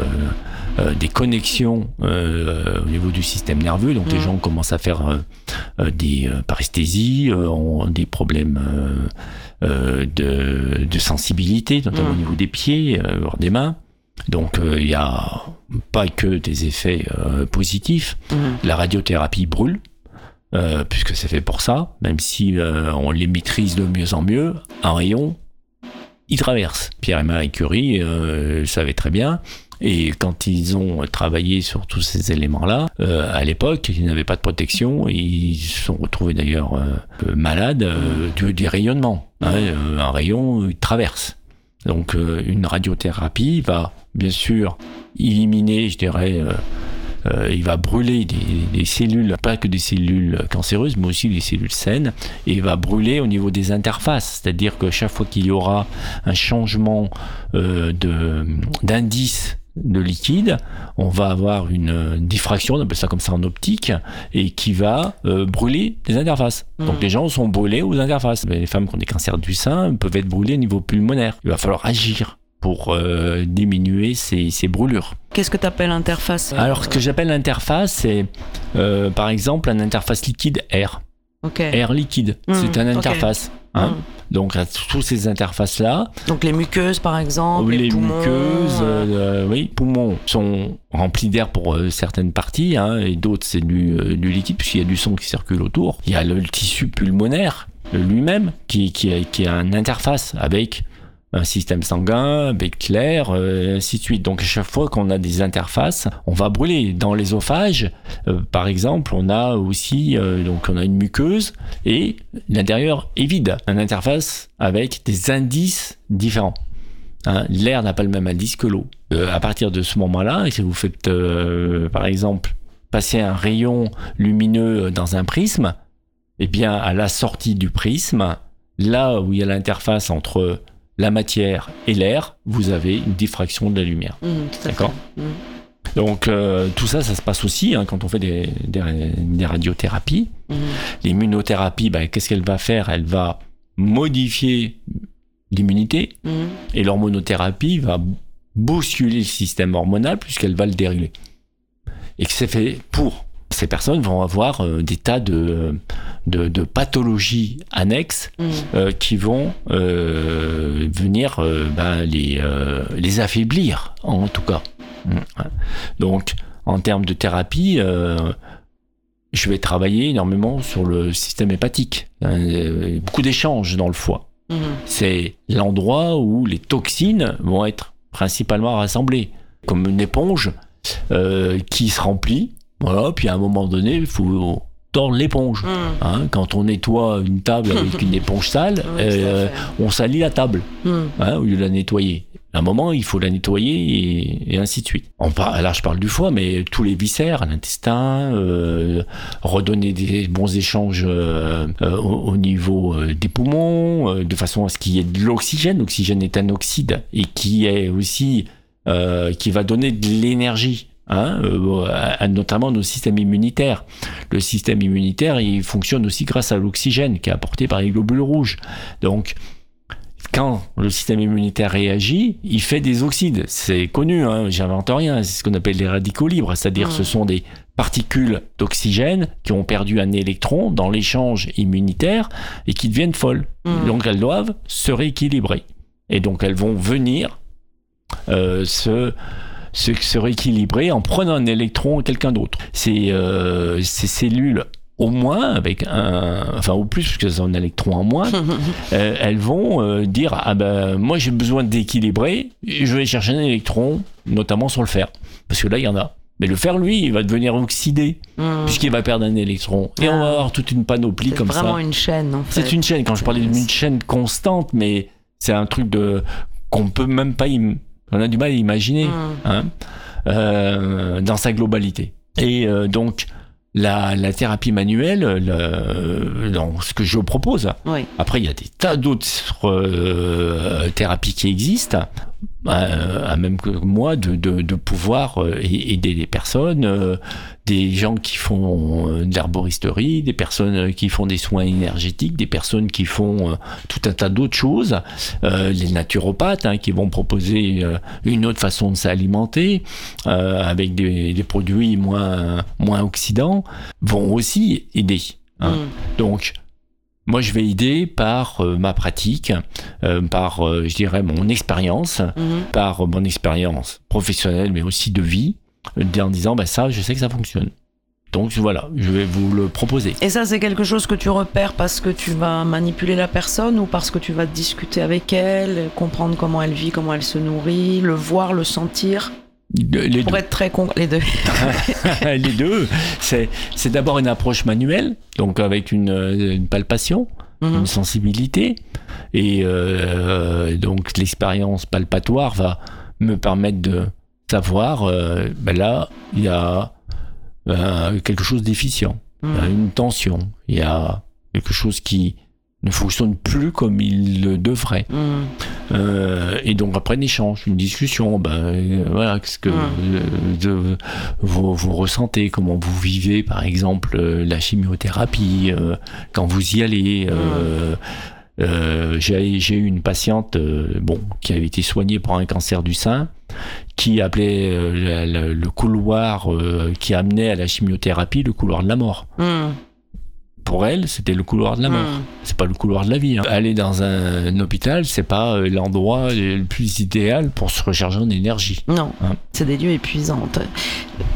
euh, des connexions euh, au niveau du système nerveux. Donc les Mhm. gens commencent à faire euh, euh, des euh, paresthésies, euh, ont des problèmes euh, euh, de, de sensibilité, notamment Mhm. au niveau des pieds, euh, voire des mains. Donc euh, il y a pas que des effets euh, positifs. Mhm. La radiothérapie brûle, euh, puisque c'est fait pour ça, même si euh, on les maîtrise de mieux en mieux, un rayon, il traverse. Pierre et Marie Curie euh, le savaient très bien. Et quand ils ont travaillé sur tous ces éléments-là, euh, à l'époque, ils n'avaient pas de protection ils se sont retrouvés d'ailleurs euh, euh, malades euh, du- des rayonnements. hein. Euh, un rayon, il traverse. Donc euh, une radiothérapie va bien sûr éliminer, je dirais, euh, euh, il va brûler des, des cellules, pas que des cellules cancéreuses, mais aussi des cellules saines, et il va brûler au niveau des interfaces. C'est-à-dire que chaque fois qu'il y aura un changement euh, d'indice de liquide, on va avoir une diffraction, on appelle ça comme ça en optique, et qui va euh, brûler les interfaces. Donc Mhm. les gens sont brûlés aux interfaces. Les femmes qui ont des cancers du sein peuvent être brûlées au niveau pulmonaire. Il va falloir agir pour euh, diminuer ces, ces brûlures. Qu'est-ce que tu appelles interface? Alors, ce que j'appelle l'interface, c'est euh, par exemple un interface liquide air. Air liquide, Mhm, c'est une interface. hein. Mhm. Donc, toutes ces interfaces-là, Donc les muqueuses par exemple, les, les poumons, muqueuses, euh, oui, poumons sont remplis d'air pour euh, certaines parties, hein, et d'autres c'est du, euh, du liquide puisqu'il y a du son qui circule autour. Il y a le, tissu pulmonaire lui-même qui, qui, qui a une interface avec un système sanguin, avec l'air, euh, ainsi de suite. Donc à chaque fois qu'on a des interfaces, on va brûler. Dans l'ésophage, euh, par exemple, on a aussi euh, donc on a une muqueuse et l'intérieur est vide, une interface avec des indices différents. Hein, L'air n'a pas le même indice que l'eau. À partir de ce moment-là, si vous faites, par exemple, passer un rayon lumineux dans un prisme, eh bien, à la sortie du prisme, là où il y a l'interface entre la matière et l'air, vous avez une diffraction de la lumière. Fait. D'accord. Mhm. Donc, euh, tout ça, ça se passe aussi hein, quand on fait des, des, des radiothérapies. Mhm. L'immunothérapie, ben, qu'est-ce qu'elle va faire? Elle va modifier l'immunité et l'hormonothérapie va bousculer le système hormonal puisqu'elle va le déréguler. Et que c'est fait pour. Ces personnes vont avoir euh, des tas de, de, de pathologies annexes Mhm. euh, qui vont euh, venir ben, les, les affaiblir, en tout cas. Mm. Donc, en termes de thérapie, je vais travailler énormément sur le système hépatique. Beaucoup d'échanges dans le foie Mhm. c'est l'endroit où les toxines vont être principalement rassemblés, comme une éponge euh, qui se remplit. Voilà, puis à un moment donné, il faut tordre l'éponge. Mm. Hein, quand on nettoie une table avec une éponge sale, Oui, euh, on salit la table Mm. hein, au lieu de la nettoyer. À un moment, il faut la nettoyer et, et ainsi de suite. On par- là, je parle du foie, mais tous les viscères, l'intestin, euh, redonner des bons échanges euh, euh, au, au niveau des poumons, de façon à ce qu'il y ait de l'oxygène. L'oxygène est un oxyde et qui est aussi qui va donner de l'énergie. Hein, euh, notamment nos systèmes immunitaires. Le système immunitaire, il fonctionne aussi grâce à l'oxygène qui est apporté par les globules rouges. Donc, quand le système immunitaire réagit, il fait des oxydes. C'est connu, hein, j'invente rien. C'est ce qu'on appelle les radicaux libres, c'est-à-dire Mm. ce sont des particules d'oxygène qui ont perdu un électron dans l'échange immunitaire et qui deviennent folles. Mm. Donc elles doivent se rééquilibrer. Et donc elles vont venir euh, se, se, se rééquilibrer en prenant un électron à quelqu'un d'autre. Ces, euh, ces cellules, au moins, avec un, enfin au plus, parce qu'elles ont un électron en moins, euh, elles vont euh, dire ah ben moi j'ai besoin d'équilibrer, je vais chercher un électron, notamment sur le fer, parce que là il y en a. Mais le fer, lui, il va devenir oxydé, Mm. puisqu'il va perdre un électron. Et on va Ah. avoir toute une panoplie C'est comme ça. vraiment une chaîne, en fait. C'est une chaîne. Quand je parlais d'une chaîne constante, mais c'est un truc de qu'on peut même pas. im- On a du mal à imaginer Mm. hein, euh, dans sa globalité. Et euh, donc la, la thérapie manuelle, le, dans ce que je propose. Oui. Après, il y a des tas d'autres euh, thérapies qui existent. Euh, à même que moi de, de, de pouvoir euh, aider les personnes, euh, des gens qui font de l'herboristerie, des personnes qui font des soins énergétiques, des personnes qui font tout un tas d'autres choses, euh, les naturopathes hein, qui vont proposer une autre façon de s'alimenter euh, avec des, des produits moins, moins oxydants, vont aussi aider. hein. Mm. Donc, moi, je vais aider par euh, ma pratique, euh, par, euh, je dirais, mon expérience, Mhm. par mon expérience professionnelle, mais aussi de vie, en disant, bah, ça, je sais que ça fonctionne. Donc, voilà, je vais vous le proposer. Et ça, c'est quelque chose que tu repères parce que tu vas manipuler la personne ou parce que tu vas discuter avec elle, comprendre comment elle vit, comment elle se nourrit, le voir, le sentir, Les pour deux. être très con... les deux. les deux, c'est c'est d'abord une approche manuelle, donc avec une, euh, une palpation, Mhm. une sensibilité, et euh, donc l'expérience palpatoire va me permettre de savoir, euh, ben là, il y a euh, quelque chose d'efficient, il y a Mhm. une tension, il y a quelque chose qui ne fonctionne plus comme il le devrait. Mhm. Euh, et donc après un échange, une discussion, ben euh, voilà, qu'est-ce que Mm. euh, de- vous, vous ressentez, comment vous vivez par exemple la chimiothérapie quand vous y allez. euh, J'ai eu une patiente bon qui avait été soignée pour un cancer du sein, qui appelait la- la- le couloir qui amenait à la chimiothérapie le couloir de la mort. Pour elle, c'était le couloir de la mort Mhm. c'est pas le couloir de la vie. hein. Aller dans un, un hôpital, c'est pas euh, l'endroit le plus idéal pour se recharger en énergie. Non, Hein. c'est des lieux épuisants.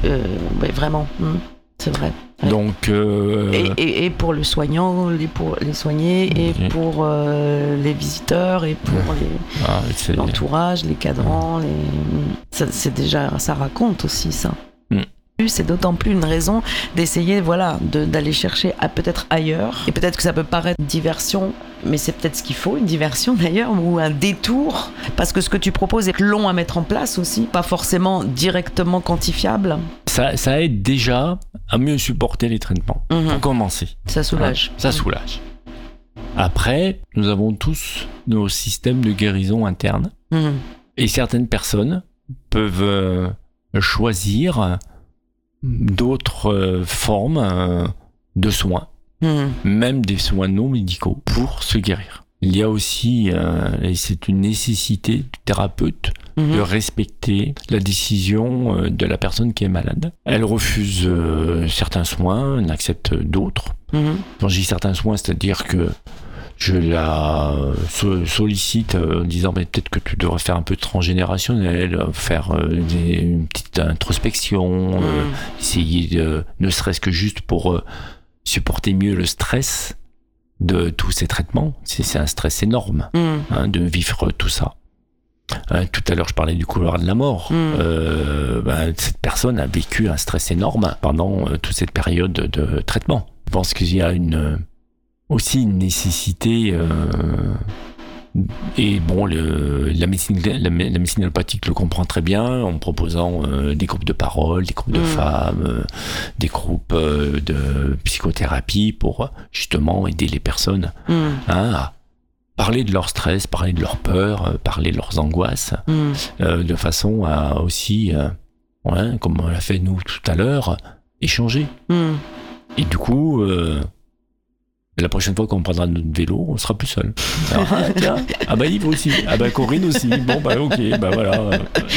Euh, ouais, vraiment, Mhm. c'est vrai. Ouais. Donc, euh, Et, et- et pour le soignant, les, pour les soignés, et pour euh, les visiteurs, et pour les- ah, l'entourage, les cadrans, les... ça, c'est déjà, ça raconte aussi ça. C'est d'autant plus une raison d'essayer, voilà, de- d'aller chercher à peut-être ailleurs. Et peut-être que ça peut paraître diversion, mais c'est peut-être ce qu'il faut, une diversion d'ailleurs, ou un détour. Parce que ce que tu proposes est long à mettre en place aussi, pas forcément directement quantifiable. ça, ça aide déjà à mieux supporter les traitements. Mhm. Pour commencer, Ça soulage. Ça soulage. Après, nous avons tous nos systèmes de guérison interne. Mhm. Et certaines personnes peuvent euh, choisir d'autres euh, formes euh, de soins. Mhm. même des soins non médicaux pour se guérir. Il y a aussi, euh, et c'est une nécessité du thérapeute, Mhm. de respecter la décision euh, de la personne qui est malade. Elle refuse euh, certains soins, elle accepte d'autres. Quand je dis certains soins, c'est-à-dire que je la so- sollicite en disant mais peut-être que tu devrais faire un peu de transgénérationnel, euh, faire euh, des- une petite introspection, euh, Mhm. essayer de, ne serait-ce que juste pour supporter mieux le stress de tous ces traitements. C'est un stress énorme Mhm. hein, de vivre tout ça. Hein, tout à l'heure, je parlais du couloir de la mort. Mm. Euh, ben, cette personne a vécu un stress énorme pendant toute cette période de traitement. Je pense qu'il y a une, aussi une nécessité. euh, et bon, le, la, médecine, la, la médecine allopathique le comprend très bien en proposant euh, des groupes de parole, des groupes de Mm. femmes, euh, des groupes euh, de psychothérapie pour justement aider les personnes Mm. hein, à parler de leur stress, parler de leur peur, parler de leurs angoisses, Mm. de façon à aussi, ouais, comme on l'a fait nous tout à l'heure, échanger. Et du coup, la prochaine fois qu'on prendra notre vélo, on sera plus seul. Alors, ah, tiens, ah bah Yves aussi, ah bah Corinne aussi. Bon bah ok, bah voilà.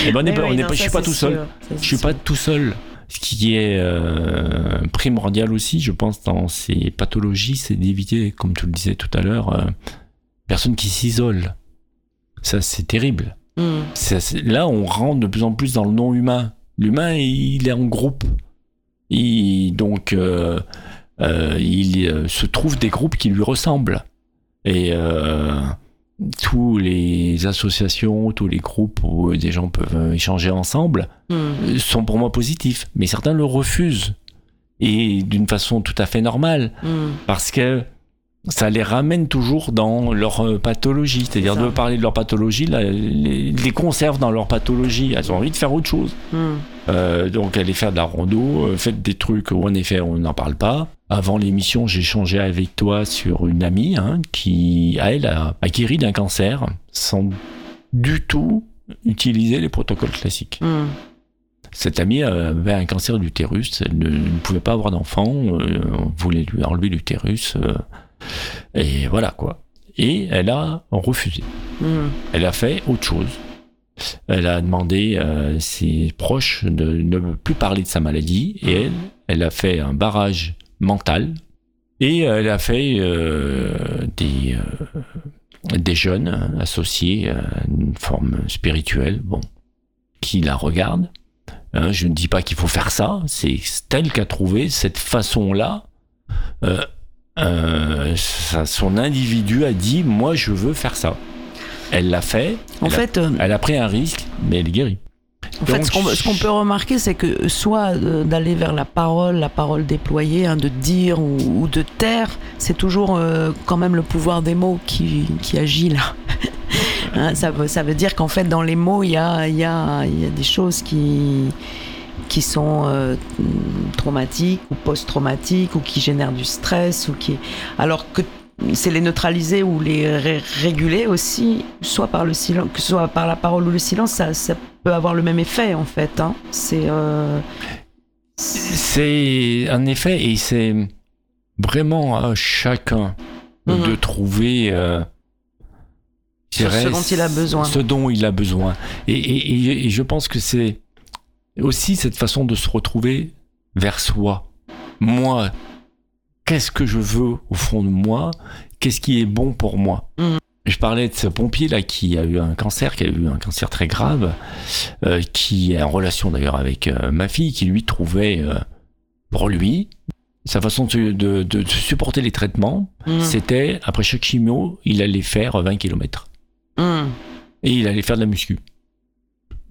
Et ben, on Oui, pas, oui, on n'est non, pas- je suis pas tout seul. ça, Je suis pas tout seul. Ce qui est euh, primordial aussi, je pense, dans ces pathologies, c'est d'éviter, comme tu le disais tout à l'heure, euh, personnes qui s'isolent. Ça, c'est terrible. Mm. Ça, c'est- là, on rentre de plus en plus dans le non humain. L'humain, il est en groupe. Il, donc, euh, il euh, se trouve des groupes qui lui ressemblent. Et euh, tous les associations, tous les groupes où des gens peuvent euh, échanger ensemble Mm. euh, sont pour moi positifs. Mais certains le refusent. Et d'une façon tout à fait normale Mm. parce que ça les ramène toujours dans leur euh, pathologie. C'est-à-dire de parler de leur pathologie, là, les, les conserve dans leur pathologie. Elles ont envie de faire autre chose. Mm. Euh, donc aller faire de la rando, euh, faites des trucs où en effet on n'en parle pas. Avant l'émission, j'ai échangé avec toi sur une amie hein, qui, elle, a, a guéri d'un cancer sans du tout utiliser les protocoles classiques. Mm. Cette amie avait un cancer d'utérus, elle ne, ne pouvait pas avoir d'enfant, euh, on voulait lui enlever l'utérus, euh, et voilà quoi. Et elle a refusé. Mm. Elle a fait autre chose. Elle a demandé à ses proches de ne plus parler de sa maladie, et elle, elle a fait un barrage mental, et elle a fait euh, des, euh, des jeunes associés à une forme spirituelle, bon, qui la regardent. Hein, je ne dis pas qu'il faut faire ça, c'est elle qui a trouvé cette façon-là. Euh, euh, son individu a dit Moi, je veux faire ça. Elle l'a fait. En elle, a, fait, euh, elle a pris un risque, mais elle est guérie. En fait, ce qu'on peut remarquer, c'est que soit euh, d'aller vers la parole, la parole déployée, hein, de dire ou, ou de taire, c'est toujours euh, quand même le pouvoir des mots qui, qui agit là. Hein, ça, veut, ça veut dire qu'en fait, dans les mots, il y a, il y, a, il y a des choses qui, qui sont euh, traumatiques ou post-traumatiques ou qui génèrent du stress ou qui, alors que c'est les neutraliser ou les ré- réguler aussi, soit par le silence, que soit par la parole ou le silence, ça, ça peut avoir le même effet en fait. hein. C'est euh, C'est un effet, et c'est vraiment à chacun Mhm. de trouver. euh, Ce- dont il a besoin. Ce dont il a besoin. Et, et- et- et je pense que c'est aussi cette façon de se retrouver vers soi. Moi, qu'est-ce que je veux au fond de moi? Qu'est-ce qui est bon pour moi? Mhm. Je parlais de ce pompier là qui a eu un cancer, qui a eu un cancer très grave, euh, qui est en relation d'ailleurs avec euh, ma fille, qui lui trouvait euh, pour lui sa façon de, de- de supporter les traitements, mm, c'était après chaque chimio, il allait faire 20 km mm. et il allait faire de la muscu.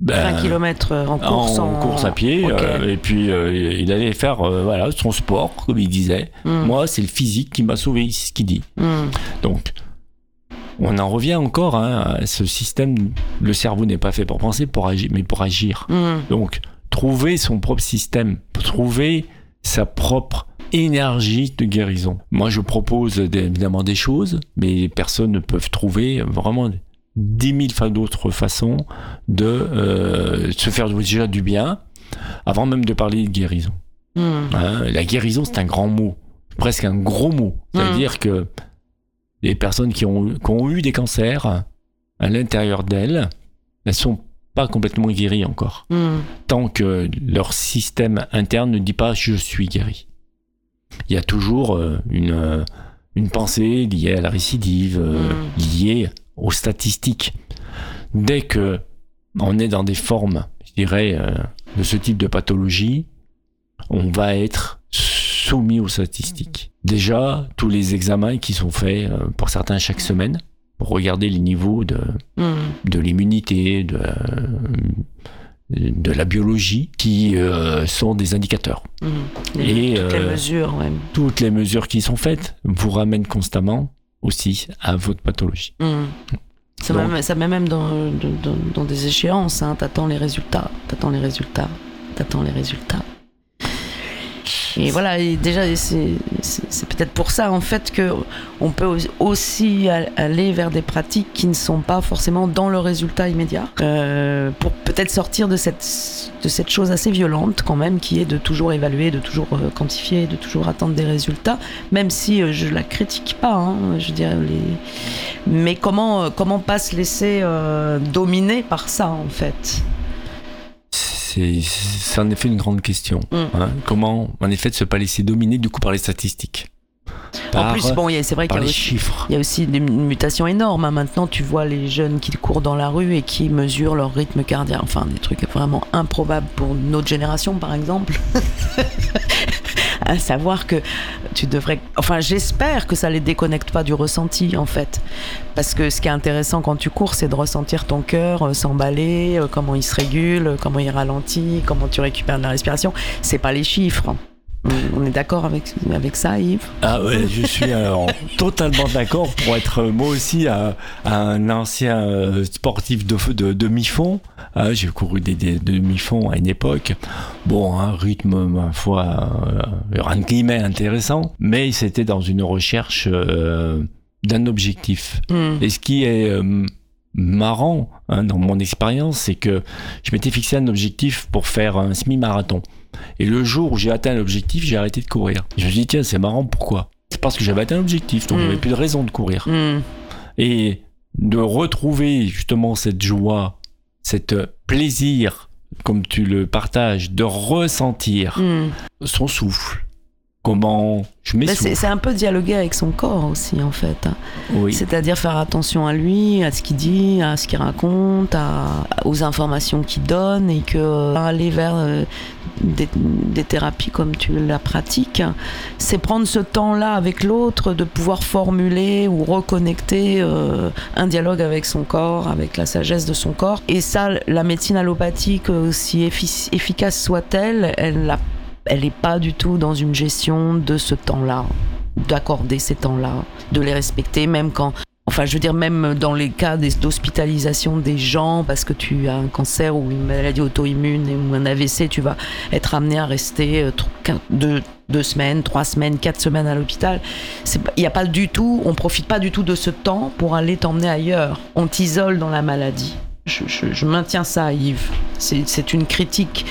Ben, 20 km en course, en, course à pied, euh, et puis euh, il allait faire euh, voilà son sport, comme il disait. Mm, Moi, c'est le physique qui m'a sauvé, c'est ce qu'il dit. mm, Donc, on en revient encore hein, à ce système. Le cerveau n'est pas fait pour penser, pour agir, mais pour agir. mm, Donc, trouver son propre système, trouver sa propre énergie de guérison. Moi, je propose évidemment des choses, mais les personnes peuvent trouver vraiment dix mille d'autres façons de euh, se faire déjà du bien, avant même de parler de guérison. mm. Hein, la guérison, c'est un grand mot, presque un gros mot. C'est-à-dire que les personnes qui ont, qui ont eu des cancers à l'intérieur d'elles, elles sont pas complètement guéries encore Mm, tant que leur système interne ne dit pas je suis guéri. Il y a toujours euh, une, euh, une pensée liée à la récidive, euh, Mm. liée aux statistiques. Dès que on est dans des formes, je dirais, de ce type de pathologie, on va être soumis aux statistiques. Déjà, tous les examens qui sont faits, euh, pour certains chaque semaine, pour regarder les niveaux de, Hmm. de l'immunité, de, de la biologie, qui euh, sont des indicateurs. Hmm. Et, toutes les euh, mesures, ouais. Toutes les mesures qui sont faites vous ramènent constamment aussi à votre pathologie. Hmm. Ça, Donc- met, ça met même dans, dans, dans- dans des échéances. Hein. T'attends les résultats, t'attends les résultats, t'attends les résultats. Et voilà, déjà, c'est peut-être pour ça en fait que on peut au- aussi aller vers des pratiques qui ne sont pas forcément dans le résultat immédiat, euh, pour peut-être sortir de cette de cette chose assez violente quand même, qui est de toujours évaluer, de toujours euh, quantifier, de toujours attendre des résultats, même si euh, je la critique pas. hein, je dire, les... mais comment comment pas se laisser dominer par ça en fait? C'est en effet une grande question. Mm. hein. Comment, en effet, ne se pas laisser dominer du coup par les statistiques? En Par- plus, bon, c'est vrai qu'il y a aussi y a aussi des mutations énormes. hein. Maintenant, tu vois les jeunes qui courent dans la rue et qui mesurent leur rythme cardiaque. Enfin, des trucs vraiment improbables pour notre génération, par exemple. À savoir que tu devrais. Enfin, j'espère que ça les déconnecte pas du ressenti, en fait. Parce que ce qui est intéressant quand tu cours, c'est de ressentir ton cœur euh, s'emballer, euh, comment il se régule, comment il ralentit, comment tu récupères de la respiration. C'est pas les chiffres. On est d'accord avec, avec ça, Yves? Ah ouais, je suis alors totalement d'accord pour être euh, moi aussi un, un ancien euh, sportif de, de demi-fond. Ah, J'ai couru des, des demi-fonds à une époque. Bon, un rythme, ma foi, euh, entre guillemets intéressant, mais c'était dans une recherche euh, d'un objectif. Hmm. Et ce qui est euh, marrant hein, dans mon expérience, c'est que je m'étais fixé un objectif pour faire un semi-marathon. Et le jour où j'ai atteint l'objectif, j'ai arrêté de courir. Je me suis dit, tiens, c'est marrant, pourquoi? C'est parce que j'avais atteint l'objectif, donc Mm. j'avais plus de raison de courir. Hmm. Et de retrouver justement cette joie, cet plaisir, comme tu le partages, de ressentir Hmm. son souffle. Comment je Mais c'est m'essouffle. c'est un peu dialoguer avec son corps aussi, en fait. Oui. C'est-à-dire faire attention à lui, à ce qu'il dit, à ce qu'il raconte, à- aux informations qu'il donne, et que euh, aller vers euh, des, des thérapies comme tu la pratiques, c'est prendre ce temps-là avec l'autre, de pouvoir formuler ou reconnecter euh, un dialogue avec son corps, avec la sagesse de son corps. Et ça, la médecine allopathique, aussi effi- efficace soit-elle, elle n'a elle n'est pas du tout dans une gestion de ce temps-là, d'accorder ces temps-là, de les respecter, même quand. Enfin, je veux dire, même dans les cas d'hospitalisation des gens, parce que tu as un cancer ou une maladie auto-immune ou un AVC, tu vas être amené à rester euh, deux, semaines, trois semaines, quatre semaines à l'hôpital. Il n'y a pas du tout, on profite pas du tout de ce temps pour aller t'emmener ailleurs. On t'isole dans la maladie. Je, je- je maintiens ça, Yves. C'est une critique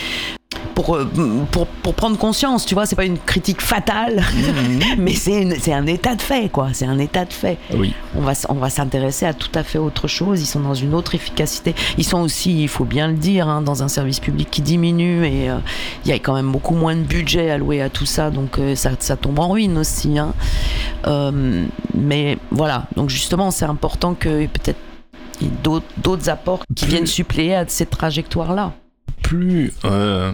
pour, euh, pour, pour prendre conscience, tu vois, c'est pas une critique fatale, mais c'est un état de fait, quoi. C'est un état de fait. Oui. On va, on va s'intéresser à tout à fait autre chose. Ils sont dans une autre efficacité. Ils sont aussi, il faut bien le dire, hein, dans un service public qui diminue et euh, il y a quand même beaucoup moins de budget alloué à tout ça, donc euh, ça, ça tombe en ruine aussi. hein. Euh, mais voilà, donc justement, c'est important que peut-être d'autres apports qui Plus- viennent suppléer à cette trajectoire-là. plus euh,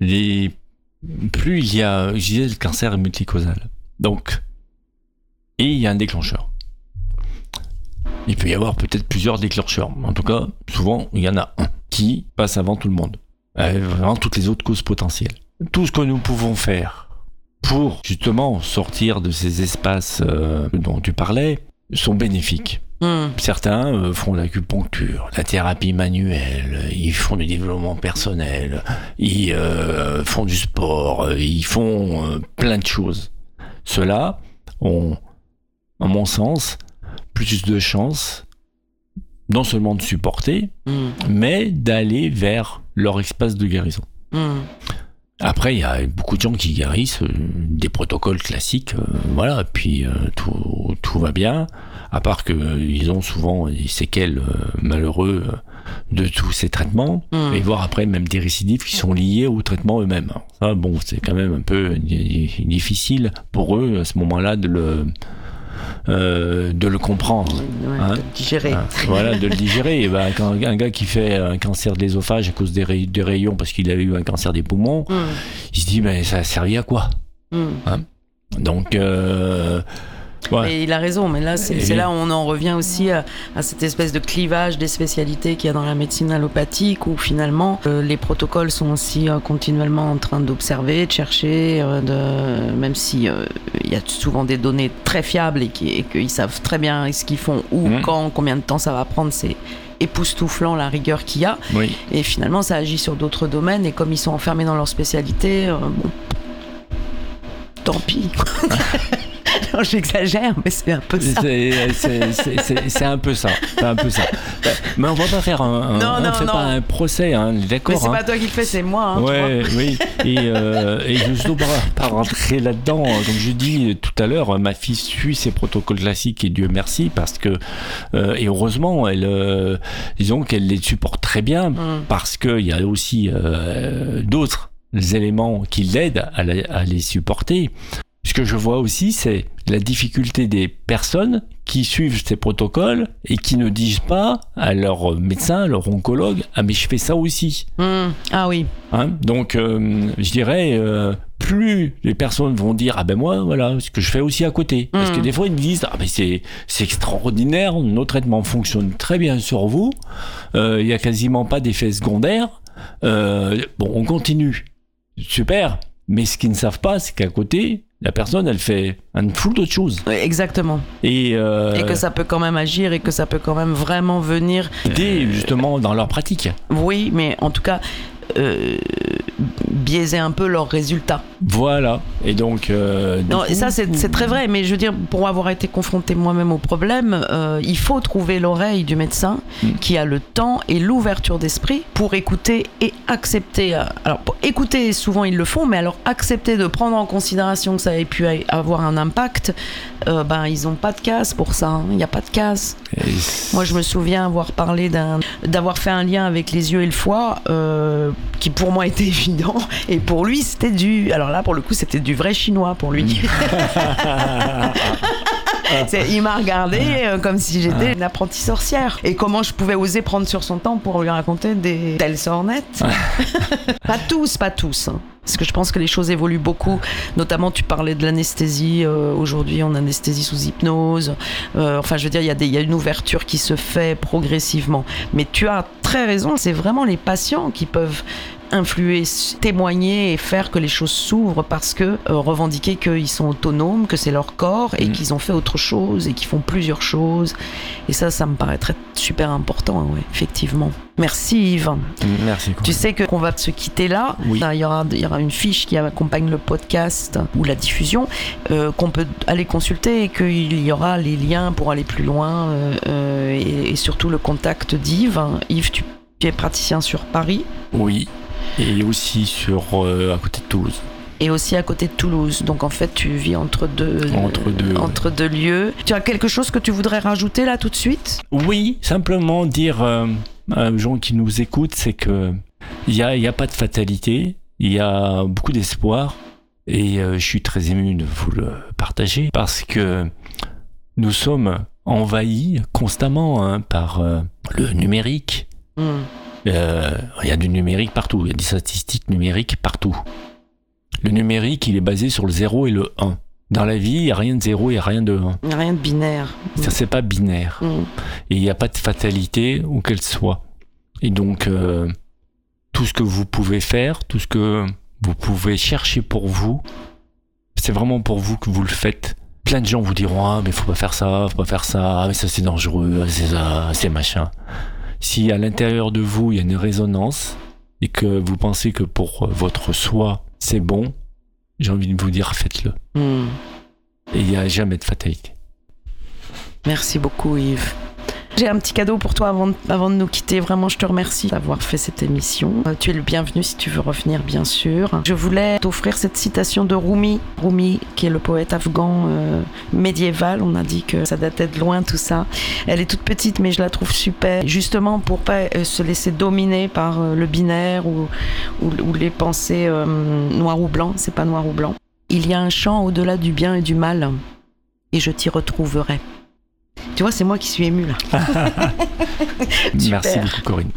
les plus il y a je disais le cancer est multicausal. Donc et il y a un déclencheur. Il peut y avoir peut-être plusieurs déclencheurs. En tout cas souvent il y en a un qui passe avant tout le monde. Euh, avant toutes les autres causes potentielles. Tout ce que nous pouvons faire pour justement sortir de ces espaces euh, dont tu parlais sont bénéfiques Hmm. Certains euh, font l'acupuncture, la thérapie manuelle, ils font du développement personnel, ils euh, font du sport, euh, ils font euh, plein de choses. Ceux-là ont, à mon sens, plus de chances non seulement de supporter, Hmm. mais d'aller vers leur espace de guérison. Hmm. Après, il y a beaucoup de gens qui guérissent des protocoles classiques, voilà, puis tout, tout va bien, à part qu'ils ont souvent des séquelles euh, malheureux euh, de tous ces traitements, Hmm. et voire après même des récidives qui sont liées au traitement eux-mêmes. Ça, bon, c'est quand même un peu di- di- difficile pour eux à ce moment-là de le, euh, de le comprendre. Ouais, Hein de digérer. Hein, voilà, de le digérer. Et ben, quand un gars qui fait un cancer de l'ésophage à cause des, ray- des rayons parce qu'il avait eu un cancer des poumons, Hmm. il se dit, mais ça a servi à quoi? Hmm. Donc, euh, Ouais. Et il a raison, mais là, c'est oui. là où on en revient aussi à, à cette espèce de clivage des spécialités qu'il y a dans la médecine allopathique, où finalement, euh, les protocoles sont aussi euh, continuellement en train d'observer, de chercher, euh, de, même si il y a souvent des données très fiables et qui- et qu'ils savent très bien ce qu'ils font, où, Mhm. quand, combien de temps ça va prendre, c'est époustouflant la rigueur qu'il y a. Oui. Et finalement, ça agit sur d'autres domaines. Et comme ils sont enfermés dans leur spécialité, bon, tant pis. non, j'exagère, mais c'est un peu ça. C'est c'est- c'est- c'est- c'est un peu ça. C'est un peu ça. Mais on va pas faire un, un- Non, on fait pas un procès, hein, Mais d'accord c'est hein. pas toi qui le fais, c'est moi. hein, Ouais, oui. Et, euh, et je ne veux pas, pas rentrer là-dedans. Comme je dis tout à l'heure, ma fille suit ses protocoles classiques et Dieu merci parce que euh, et heureusement, elle, euh, disons qu'elle les supporte très bien. Mm. parce qu'il y a aussi euh, d'autres éléments qui l'aident à, la- à les supporter. Ce que je vois aussi, c'est la difficulté des personnes qui suivent ces protocoles et qui ne disent pas à leur médecin, à leur oncologue, ah mais je fais ça aussi. Mm. Ah oui. Hein? Donc, euh, je dirais, euh, plus les personnes vont dire, ah ben moi, voilà, ce que je fais aussi à côté. Parce que Mhm. des fois, ils me disent, ah ben c'est, c'est extraordinaire, nos traitements fonctionnent très bien sur vous, Euh, il y a quasiment pas d'effets secondaires. Euh, bon, on continue. Super. Mais ce qu'ils ne savent pas, c'est qu'à côté, la personne, elle fait un foule d'autres choses. Exactement. Et, euh, Et que ça peut quand même agir et que ça peut quand même vraiment venir. aider justement dans leur pratique. Oui, mais en tout cas, euh, biaiser un peu leurs résultats. Voilà. Et donc. euh, Non, coup- ça c'est très vrai, mais je veux dire, pour avoir été confronté moi-même au problème, euh, il faut trouver l'oreille du médecin Mm. qui a le temps et l'ouverture d'esprit pour écouter et accepter. euh, Alors, pour écouter, souvent ils le font, mais alors accepter de prendre en considération que ça ait pu avoir un impact, euh, ben ils ont pas de casse pour ça. hein. Il n'y a pas de casse. Et Moi, je me souviens avoir parlé d'un, d'avoir fait un lien avec les yeux et le foie, qui pour moi était évident, et pour lui c'était du. Alors là, pour le coup, c'était du vrai chinois pour lui. Il m'a regardé euh, comme si j'étais une apprentie sorcière. Et comment je pouvais oser prendre sur son temps pour lui raconter des telles sornettes? Pas tous, pas tous. hein. Parce que je pense que les choses évoluent beaucoup. Notamment, tu parlais de l'anesthésie. euh, Aujourd'hui, on anesthésie sous hypnose. Euh, enfin, je veux dire, il y, a des- il y a une ouverture qui se fait progressivement. Mais tu as très raison, c'est vraiment les patients qui peuvent influer, témoigner et faire que les choses s'ouvrent parce que euh, revendiquer qu'ils sont autonomes, que c'est leur corps et Mm. qu'ils ont fait autre chose et qu'ils font plusieurs choses. Et ça, ça me paraîtrait super important, ouais, effectivement. Merci Yves. Merci. Tu sais que qu'on va se quitter là. Oui. Il y aura, il y aura une fiche qui accompagne le podcast ou la diffusion euh, qu'on peut aller consulter et qu'il y aura les liens pour aller plus loin euh, euh, et, et surtout le contact d'Yves. Yves, tu, tu es praticien sur Paris? Oui. Et aussi sur euh, à côté de Toulouse. et aussi à côté de Toulouse. Donc en fait, tu vis entre deux, Entre deux, entre deux lieux. Tu as quelque chose que tu voudrais rajouter là tout de suite? Oui, simplement dire euh, aux gens qui nous écoutent, c'est que il y a, y a pas de fatalité, il y a beaucoup d'espoir et euh, je suis très ému de vous le partager parce que nous sommes envahis constamment hein, par euh, le numérique. Euh, il y a du numérique partout, il y a des statistiques numériques partout. Le numérique, il est basé sur le 0 et le 1. Dans la vie, il n'y a rien de 0 et rien de 1. Il n'y a rien de binaire. Ça, c'est pas binaire. Hmm. Et il n'y a pas de fatalité où qu'elle soit. Et donc, euh, tout ce que vous pouvez faire, tout ce que vous pouvez chercher pour vous, c'est vraiment pour vous que vous le faites. Plein de gens vous diront Ah, mais faut pas faire ça, faut pas faire ça, ah, mais ça c'est dangereux, ah, c'est ça, c'est machin. Si à l'intérieur de vous il y a une résonance et que vous pensez que pour votre soi c'est bon, j'ai envie de vous dire faites-le. Hmm. Et il n'y a jamais de fatalité. Merci beaucoup Yves. J'ai un petit cadeau pour toi avant de, nous quitter. Vraiment, je te remercie d'avoir fait cette émission. Euh, tu es le bienvenu si tu veux revenir, bien sûr. Je voulais t'offrir cette citation de Rumi. Rumi, qui est le poète afghan euh, médiéval. On a dit que ça datait de loin, tout ça. Elle est toute petite, mais je la trouve super. Justement, pour pas euh, se laisser dominer par le binaire ou, les pensées noir ou blanc. C'est pas noir ou blanc. Il y a un champ au-delà du bien et du mal, et je t'y retrouverai. Tu vois, c'est moi qui suis émue là. Merci beaucoup Corinne.